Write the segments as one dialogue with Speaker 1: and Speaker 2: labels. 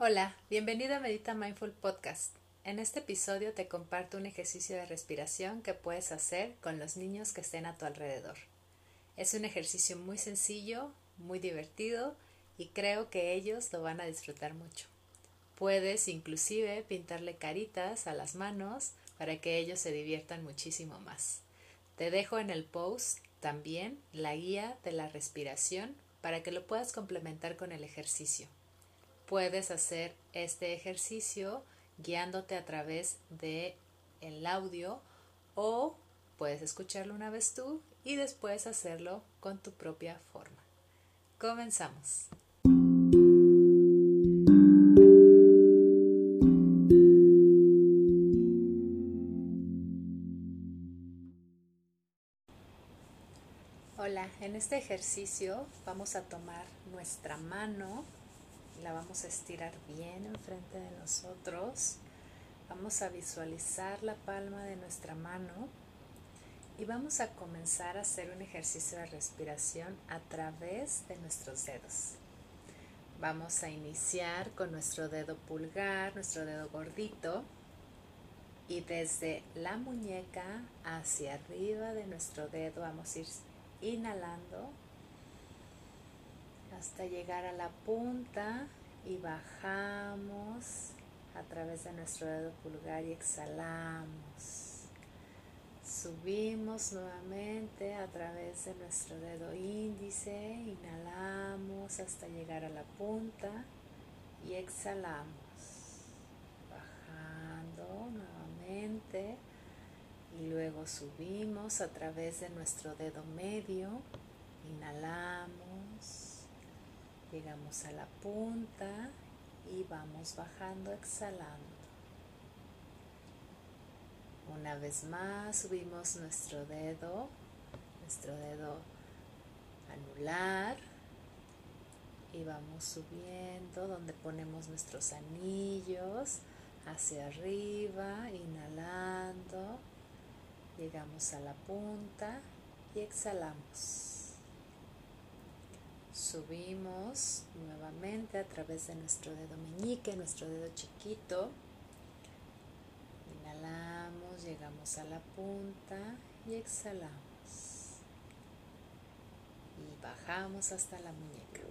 Speaker 1: Hola, bienvenido a Medita Mindful Podcast. En este episodio te comparto un ejercicio de respiración que puedes hacer con los niños que estén a tu alrededor. Es un ejercicio muy sencillo, muy divertido y creo que ellos lo van a disfrutar mucho. Puedes inclusive pintarle caritas a las manos para que ellos se diviertan muchísimo más. Te dejo en el post también la guía de la respiración para que lo puedas complementar con el ejercicio. Puedes hacer este ejercicio guiándote a través de el audio o puedes escucharlo una vez tú y después hacerlo con tu propia forma. Comenzamos. Hola, en este ejercicio vamos a tomar nuestra mano, la vamos a estirar bien enfrente de nosotros, vamos a visualizar la palma de nuestra mano y vamos a comenzar a hacer un ejercicio de respiración a través de nuestros dedos. Vamos a iniciar con nuestro dedo pulgar, nuestro dedo gordito y desde la muñeca hacia arriba de nuestro dedo vamos a ir inhalando hasta llegar a la punta y bajamos a través de nuestro dedo pulgar y exhalamos. Subimos nuevamente a través de nuestro dedo índice, inhalamos hasta llegar a la punta y exhalamos, bajando nuevamente y luego subimos a través de nuestro dedo medio, inhalamos, llegamos a la punta y vamos bajando, exhalando. Una vez más subimos nuestro dedo, nuestro dedo anular y vamos subiendo donde ponemos nuestros anillos hacia arriba, inhalando Llegamos a la punta y exhalamos. Subimos nuevamente a través de nuestro dedo meñique, nuestro dedo chiquito. Inhalamos, llegamos a la punta y exhalamos. Y bajamos hasta la muñeca.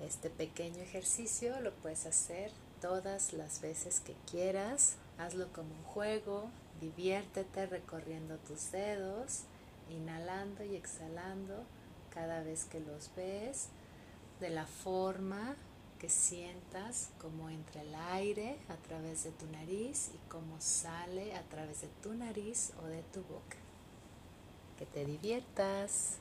Speaker 1: Este pequeño ejercicio lo puedes hacer todas las veces que quieras. Hazlo como un juego, Diviértete recorriendo tus dedos, inhalando y exhalando cada vez que los ves, de la forma que sientas como entra el aire a través de tu nariz y cómo sale a través de tu nariz o de tu boca. Que te diviertas.